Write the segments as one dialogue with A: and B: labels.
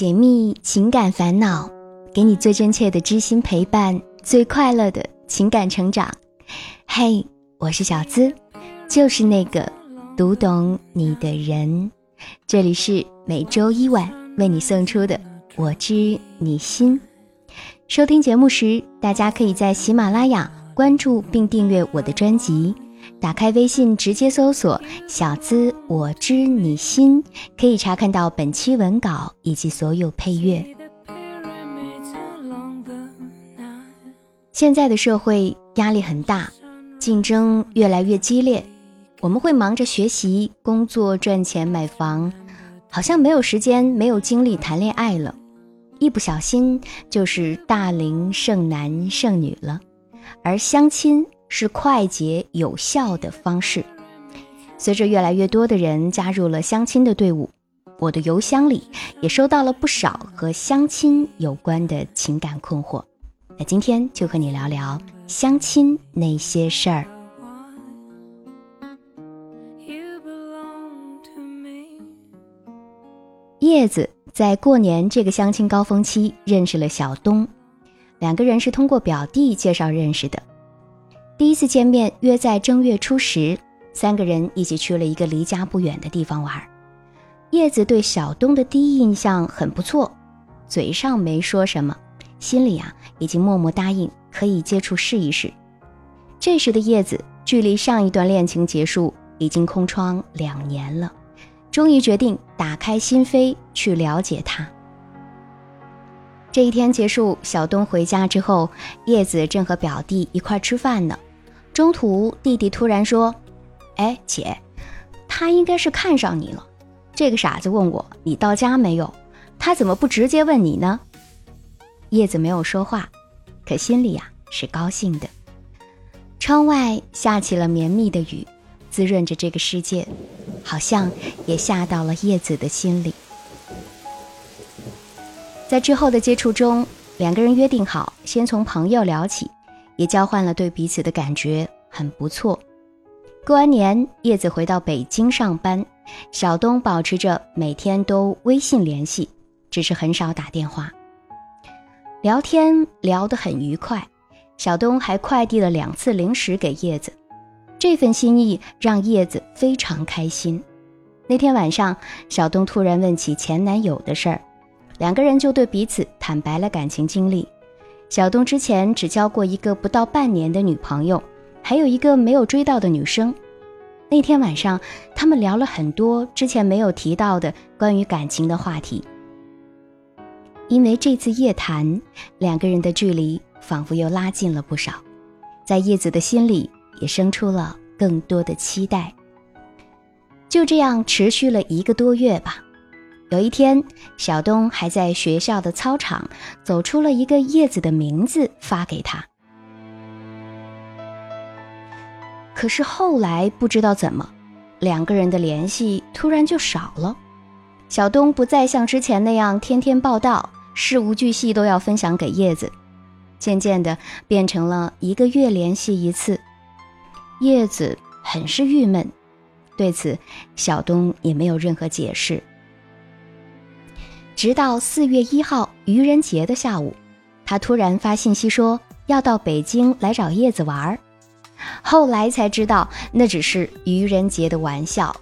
A: 解密情感烦恼，给你最真切的知心陪伴，最快乐的情感成长。嘿，我是小资，就是那个读懂你的人。这里是每周一晚为你送出的《我知你心》。收听节目时，大家可以在喜马拉雅关注并订阅我的专辑。打开微信，直接搜索“小资我知你心”，可以查看到本期文稿以及所有配乐。现在的社会压力很大，竞争越来越激烈，我们会忙着学习、工作、赚钱、买房，好像没有时间、没有精力谈恋爱了，一不小心就是大龄剩男剩女了，而相亲。是快捷有效的方式。随着越来越多的人加入了相亲的队伍，我的邮箱里也收到了不少和相亲有关的情感困惑。那今天就和你聊聊相亲那些事儿。叶子在过年这个相亲高峰期认识了小东，两个人是通过表弟介绍认识的。第一次见面约在正月初十，三个人一起去了一个离家不远的地方玩。叶子对小东的第一印象很不错，嘴上没说什么，心里啊已经默默答应可以接触试一试。这时的叶子距离上一段恋情结束已经空窗两年了，终于决定打开心扉去了解他。这一天结束，小东回家之后，叶子正和表弟一块吃饭呢。中途，弟弟突然说：“哎，姐，他应该是看上你了。这个傻子问我你到家没有，他怎么不直接问你呢？”叶子没有说话，可心里呀是高兴的。窗外下起了绵密的雨，滋润着这个世界，好像也下到了叶子的心里。在之后的接触中，两个人约定好先从朋友聊起。也交换了对彼此的感觉，很不错。过完年，叶子回到北京上班，小东保持着每天都微信联系，只是很少打电话。聊天聊得很愉快，小东还快递了两次零食给叶子，这份心意让叶子非常开心。那天晚上，小东突然问起前男友的事儿，两个人就对彼此坦白了感情经历。小东之前只交过一个不到半年的女朋友，还有一个没有追到的女生。那天晚上，他们聊了很多之前没有提到的关于感情的话题。因为这次夜谈，两个人的距离仿佛又拉近了不少，在叶子的心里也生出了更多的期待。就这样持续了一个多月吧。有一天，小东还在学校的操场走出了一个叶子的名字，发给他。可是后来不知道怎么，两个人的联系突然就少了。小东不再像之前那样天天报道，事无巨细都要分享给叶子，渐渐的变成了一个月联系一次。叶子很是郁闷，对此小东也没有任何解释。直到四月一号愚人节的下午，他突然发信息说要到北京来找叶子玩儿。后来才知道那只是愚人节的玩笑，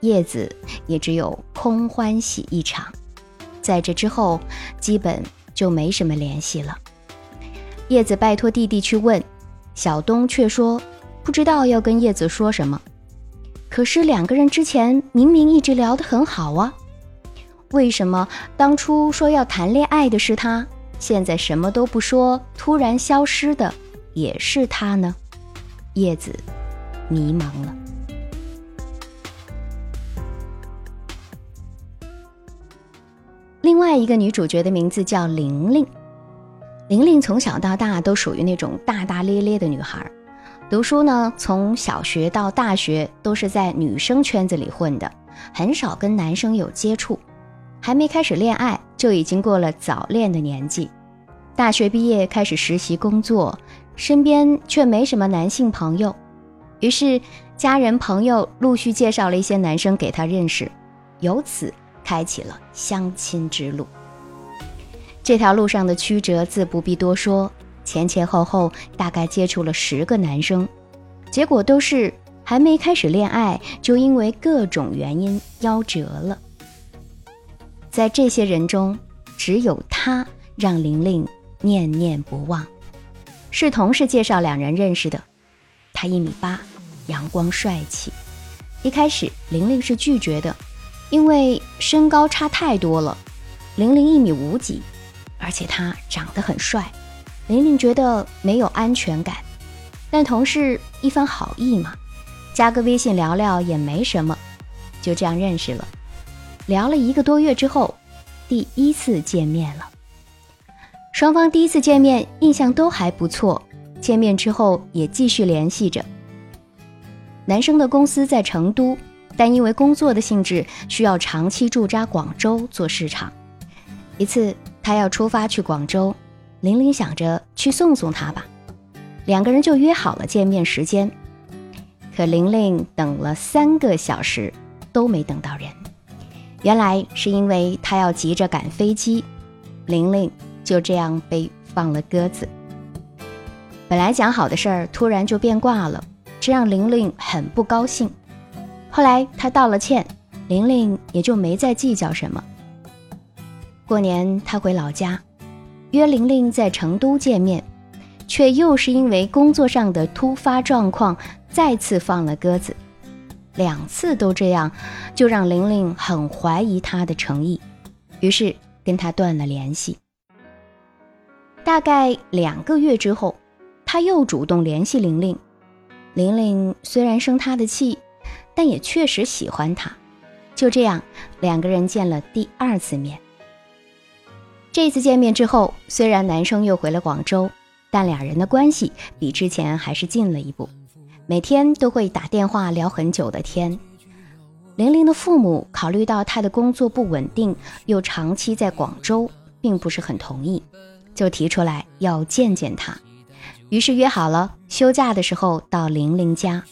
A: 叶子也只有空欢喜一场。在这之后，基本就没什么联系了。叶子拜托弟弟去问，小东却说不知道要跟叶子说什么。可是两个人之前明明一直聊得很好啊。为什么当初说要谈恋爱的是他，现在什么都不说，突然消失的也是他呢？叶子迷茫了。另外一个女主角的名字叫玲玲，玲玲从小到大都属于那种大大咧咧的女孩，读书呢，从小学到大学都是在女生圈子里混的，很少跟男生有接触。还没开始恋爱，就已经过了早恋的年纪。大学毕业开始实习工作，身边却没什么男性朋友。于是家人朋友陆续介绍了一些男生给他认识，由此开启了相亲之路。这条路上的曲折自不必多说，前前后后大概接触了十个男生，结果都是还没开始恋爱，就因为各种原因夭折了。在这些人中，只有他让玲玲念念不忘，是同事介绍两人认识的。他一米八，阳光帅气。一开始玲玲是拒绝的，因为身高差太多了，玲玲一米五几。而且他长得很帅，玲玲觉得没有安全感，但同事一番好意嘛，加个微信聊聊也没什么，就这样认识了。聊了一个多月之后，第一次见面了。双方第一次见面印象都还不错，见面之后也继续联系着。男生的公司在成都，但因为工作的性质需要长期驻扎广州做市场。一次。他要出发去广州，玲玲想着去送送他吧，两个人就约好了见面时间。可玲玲等了三个小时都没等到人，原来是因为他要急着赶飞机，玲玲就这样被放了鸽子。本来讲好的事儿突然就变卦了，这让玲玲很不高兴。后来他道了歉，玲玲也就没再计较什么。过年他回老家，约玲玲在成都见面，却又是因为工作上的突发状况再次放了鸽子。两次都这样，就让玲玲很怀疑他的诚意，于是跟他断了联系。大概两个月之后，他又主动联系玲玲。玲玲虽然生他的气，但也确实喜欢他。就这样，两个人见了第二次面。这次见面之后，虽然男生又回了广州，但两人的关系比之前还是近了一步，每天都会打电话聊很久的天。玲玲的父母考虑到她的工作不稳定，又长期在广州，并不是很同意，就提出来要见见他，于是约好了休假的时候到玲玲家。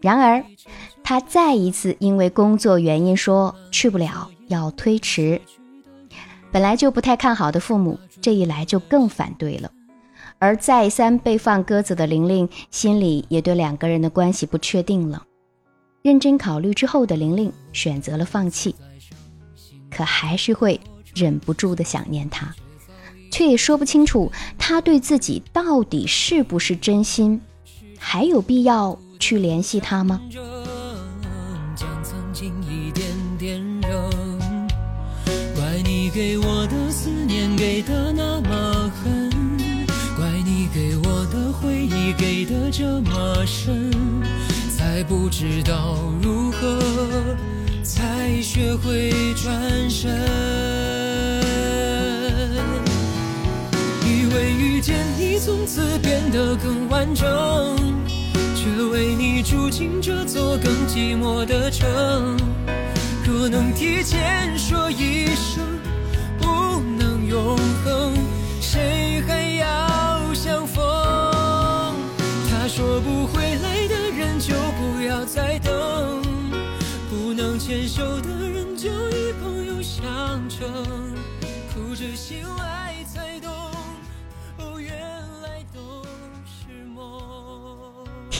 A: 然而，他再一次因为工作原因说去不了，要推迟。本来就不太看好的父母，这一来就更反对了。而再三被放鸽子的玲玲，心里也对两个人的关系不确定了。认真考虑之后的玲玲选择了放弃，可还是会忍不住的想念他，却也说不清楚他对自己到底是不是真心，还有必要去联系他吗？怪你给我的思念给的那么狠，怪你给我的回忆给的这么深，才不知道如何才学会转身。从此变得更完整，却为你住进这座更寂寞的城。若能提前说一声。不能永恒，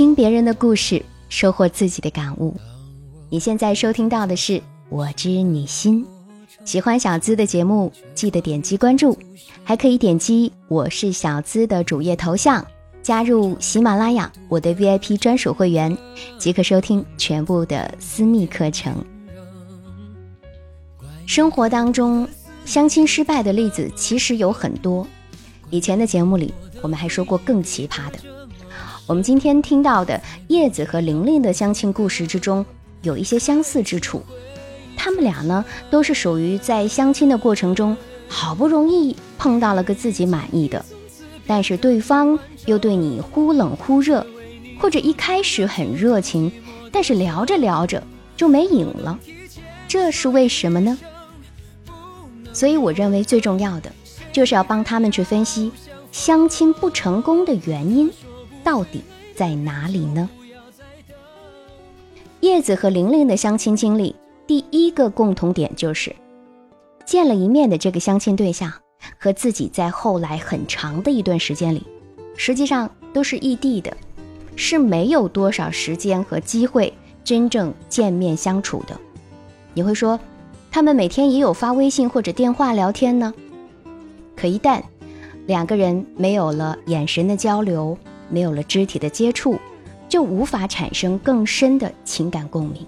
A: 听别人的故事，收获自己的感悟。你现在收听到的是《我知你心》。喜欢小资的节目，记得点击关注，还可以点击我是小资的主页头像，加入喜马拉雅我的 VIP 专属会员，即可收听全部的私密课程。生活当中，相亲失败的例子其实有很多，以前的节目里我们还说过更奇葩的。我们今天听到的叶子和玲玲的相亲故事之中，有一些相似之处。他们俩呢，都是属于在相亲的过程中，好不容易碰到了个自己满意的，但是对方又对你忽冷忽热，或者一开始很热情，但是聊着聊着就没影了，这是为什么呢？所以我认为最重要的，就是要帮他们去分析相亲不成功的原因到底在哪里呢？叶子和玲玲的相亲经历。第一个共同点就是，见了一面的这个相亲对象和自己在后来很长的一段时间里，实际上都是异地的，是没有多少时间和机会真正见面相处的。你会说，他们每天也有发微信或者电话聊天呢？可一旦两个人没有了眼神的交流，没有了肢体的接触，就无法产生更深的情感共鸣。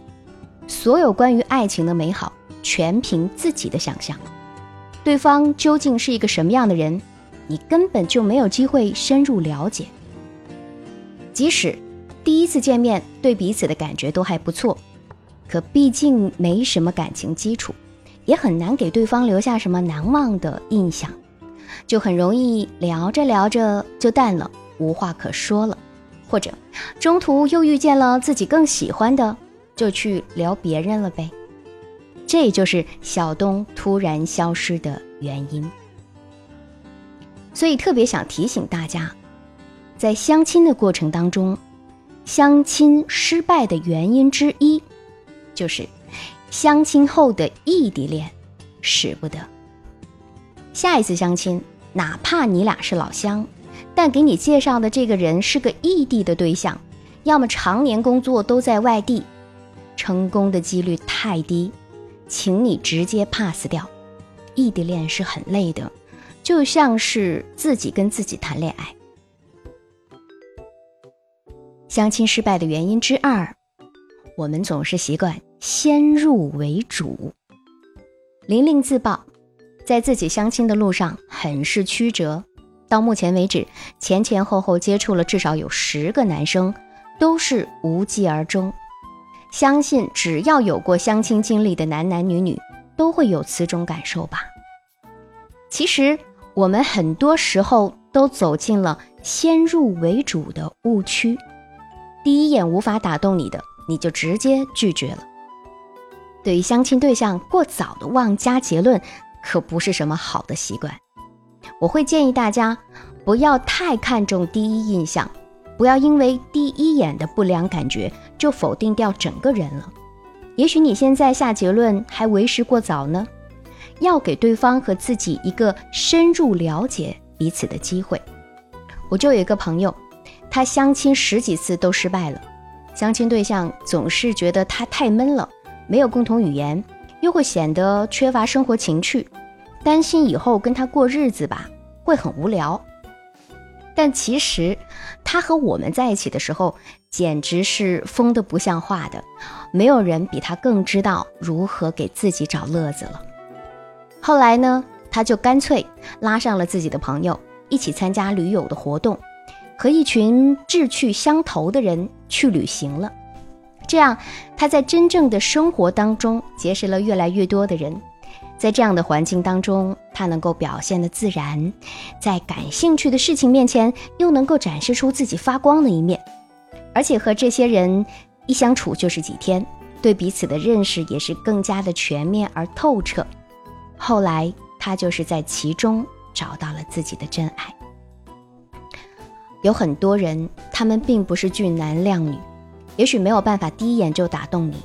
A: 所有关于爱情的美好，全凭自己的想象。对方究竟是一个什么样的人，你根本就没有机会深入了解。即使第一次见面对彼此的感觉都还不错，可毕竟没什么感情基础，也很难给对方留下什么难忘的印象，就很容易聊着聊着就淡了，无话可说了，或者中途又遇见了自己更喜欢的，就去聊别人了呗。这就是小东突然消失的原因，所以特别想提醒大家，在相亲的过程当中，相亲失败的原因之一，就是相亲后的异地恋使不得。下一次相亲，哪怕你俩是老乡，但给你介绍的这个人是个异地的对象，要么常年工作都在外地，成功的几率太低。请你直接 pass 掉，异地恋是很累的，就像是自己跟自己谈恋爱。相亲失败的原因之二，我们总是习惯先入为主。玲玲自曝，在自己相亲的路上很是曲折，到目前为止，前前后后接触了至少有十个男生，都是无疾而终。相信只要有过相亲经历的男男女女，都会有此种感受吧。其实我们很多时候都走进了先入为主的误区，第一眼无法打动你的，你就直接拒绝了。对于相亲对象过早的妄加结论，可不是什么好的习惯。我会建议大家不要太看重第一印象。不要因为第一眼的不良感觉就否定掉整个人了。也许你现在下结论还为时过早呢，要给对方和自己一个深入了解彼此的机会。我就有一个朋友，他相亲十几次都失败了，相亲对象总是觉得他太闷了，没有共同语言，又会显得缺乏生活情趣，担心以后跟他过日子吧会很无聊。但其实，他和我们在一起的时候，简直是疯的不像话的。没有人比他更知道如何给自己找乐子了。后来呢，他就干脆拉上了自己的朋友，一起参加驴友的活动，和一群志趣相投的人去旅行了。这样，他在真正的生活当中结识了越来越多的人。在这样的环境当中，他能够表现的自然，在感兴趣的事情面前又能够展示出自己发光的一面，而且和这些人一相处就是几天，对彼此的认识也是更加的全面而透彻。后来他就是在其中找到了自己的真爱。有很多人，他们并不是俊男靓女，也许没有办法第一眼就打动你，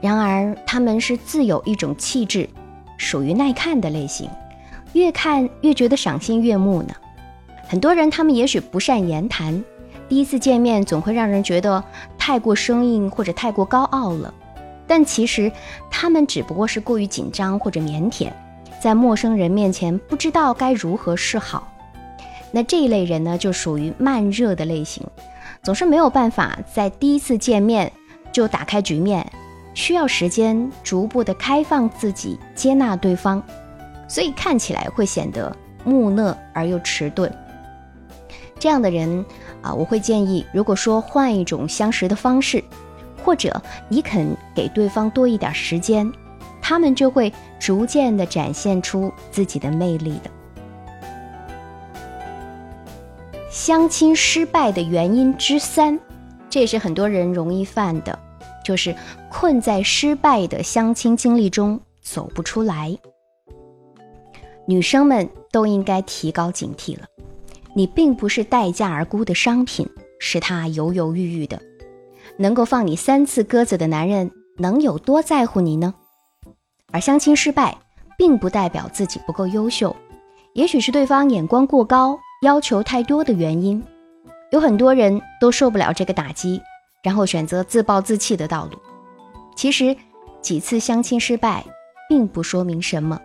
A: 然而他们是自有一种气质。属于耐看的类型，越看越觉得赏心悦目呢。很多人他们也许不善言谈，第一次见面总会让人觉得太过生硬或者太过高傲了。但其实他们只不过是过于紧张或者腼腆，在陌生人面前不知道该如何是好。那这一类人呢，就属于慢热的类型，总是没有办法在第一次见面就打开局面。需要时间逐步的开放自己，接纳对方，所以看起来会显得木讷而又迟钝。这样的人啊，我会建议，如果说换一种相识的方式，或者你肯给对方多一点时间，他们就会逐渐的展现出自己的魅力的。相亲失败的原因之三，这也是很多人容易犯的。就是困在失败的相亲经历中走不出来。女生们都应该提高警惕了。你并不是待价而沽的商品，是他犹犹豫豫的。能够放你三次鸽子的男人，能有多在乎你呢？而相亲失败，并不代表自己不够优秀，也许是对方眼光过高、要求太多的原因。有很多人都受不了这个打击，然后选择自暴自弃的道路。其实，几次相亲失败，并不说明什么。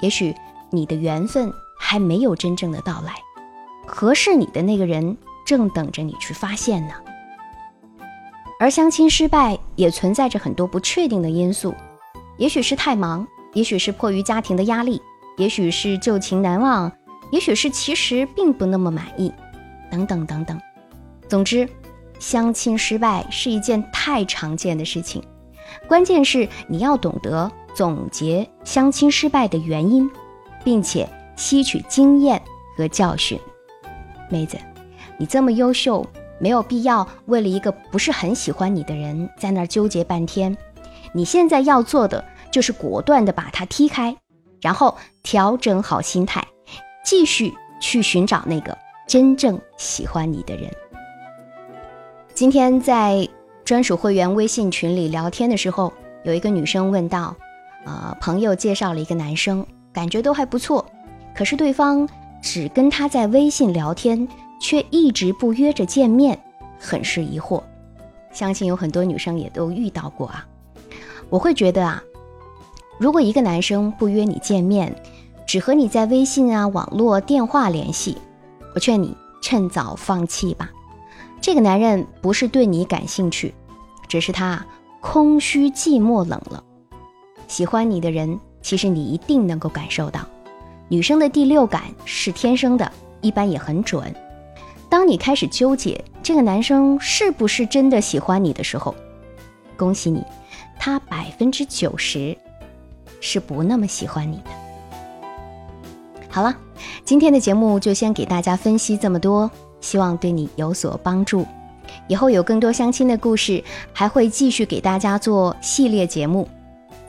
A: 也许你的缘分还没有真正的到来，合适你的那个人正等着你去发现呢。而相亲失败也存在着很多不确定的因素，也许是太忙，也许是迫于家庭的压力，也许是旧情难忘，也许是其实并不那么满意。等等等等，总之，相亲失败是一件太常见的事情。关键是你要懂得总结相亲失败的原因，并且吸取经验和教训。妹子，你这么优秀，没有必要为了一个不是很喜欢你的人在那儿纠结半天。你现在要做的就是果断的把他踢开，然后调整好心态，继续去寻找那个。真正喜欢你的人。今天在专属会员微信群里聊天的时候，有一个女生问到：“呃，朋友介绍了一个男生，感觉都还不错，可是对方只跟他在微信聊天，却一直不约着见面，很是疑惑。相信有很多女生也都遇到过啊。我会觉得啊，如果一个男生不约你见面，只和你在微信啊、网络、电话联系。”我劝你趁早放弃吧。这个男人不是对你感兴趣，只是他空虚、寂寞、冷了。喜欢你的人，其实你一定能够感受到。女生的第六感是天生的，一般也很准。当你开始纠结这个男生是不是真的喜欢你的时候，恭喜你，他百分之九十是不那么喜欢你的。好了。今天的节目就先给大家分析这么多，希望对你有所帮助。以后有更多相亲的故事，还会继续给大家做系列节目。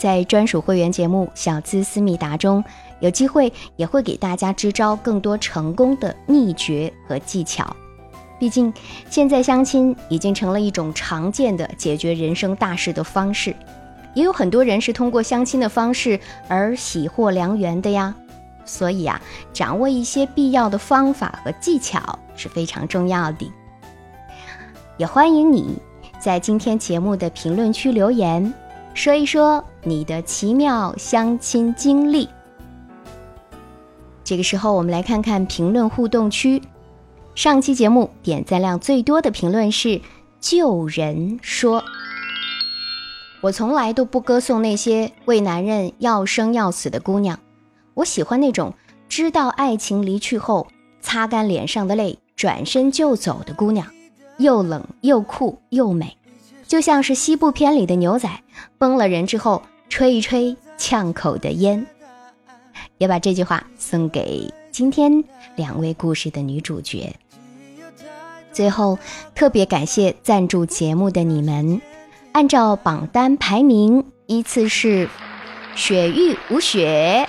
A: 在专属会员节目《小资思密达》中，有机会也会给大家支招更多成功的秘诀和技巧。毕竟，现在相亲已经成了一种常见的解决人生大事的方式，也有很多人是通过相亲的方式而喜获良缘的呀。所以啊，掌握一些必要的方法和技巧是非常重要的。也欢迎你在今天节目的评论区留言，说一说你的奇妙相亲经历。这个时候，我们来看看评论互动区。上期节目点赞量最多的评论是“救人说”，我从来都不歌颂那些为男人要生要死的姑娘。我喜欢那种知道爱情离去后，擦干脸上的泪，转身就走的姑娘，又冷又酷又美，就像是西部片里的牛仔，崩了人之后吹一吹呛口的烟。也把这句话送给今天两位故事的女主角。最后，特别感谢赞助节目的你们，按照榜单排名依次是雪域无雪。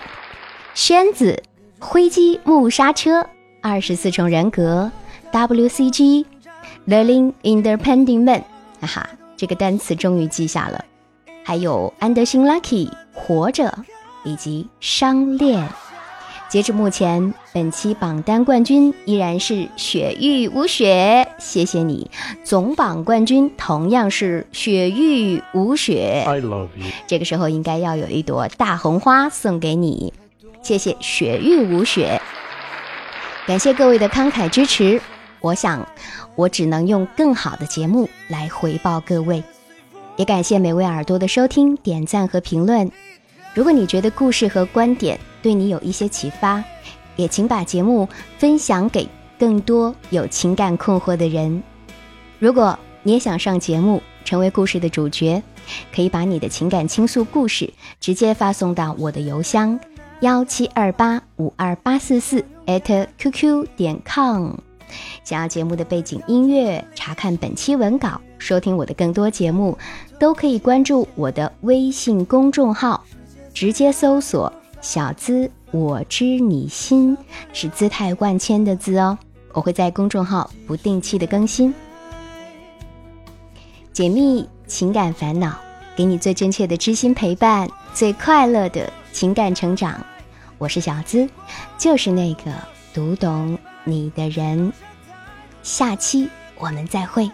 A: 宣子，灰机木刹车，二十四重人格，WCG，Learning Independent Man，哈哈，这个单词终于记下了。还有安德辛 Lucky，活着，以及商恋。截至目前，本期榜单冠军依然是雪域无雪，谢谢你。总榜冠军同样是雪域无雪
B: ，I love you。
A: 这个时候应该要有一朵大红花送给你。谢谢雪域无雪，感谢各位的慷慨支持。我想，我只能用更好的节目来回报各位。也感谢每位耳朵的收听、点赞和评论。如果你觉得故事和观点对你有一些启发，也请把节目分享给更多有情感困惑的人。如果你也想上节目，成为故事的主角，可以把你的情感倾诉故事直接发送到我的邮箱。幺七二八五二八四四 at qq 点 com，想要节目的背景音乐，查看本期文稿，收听我的更多节目，都可以关注我的微信公众号，直接搜索“小资我知你心”，是姿态万千的“资”哦。我会在公众号不定期的更新，解密情感烦恼，给你最真切的知心陪伴，最快乐的情感成长。我是小资，就是那个读懂你的人。下期我们再会。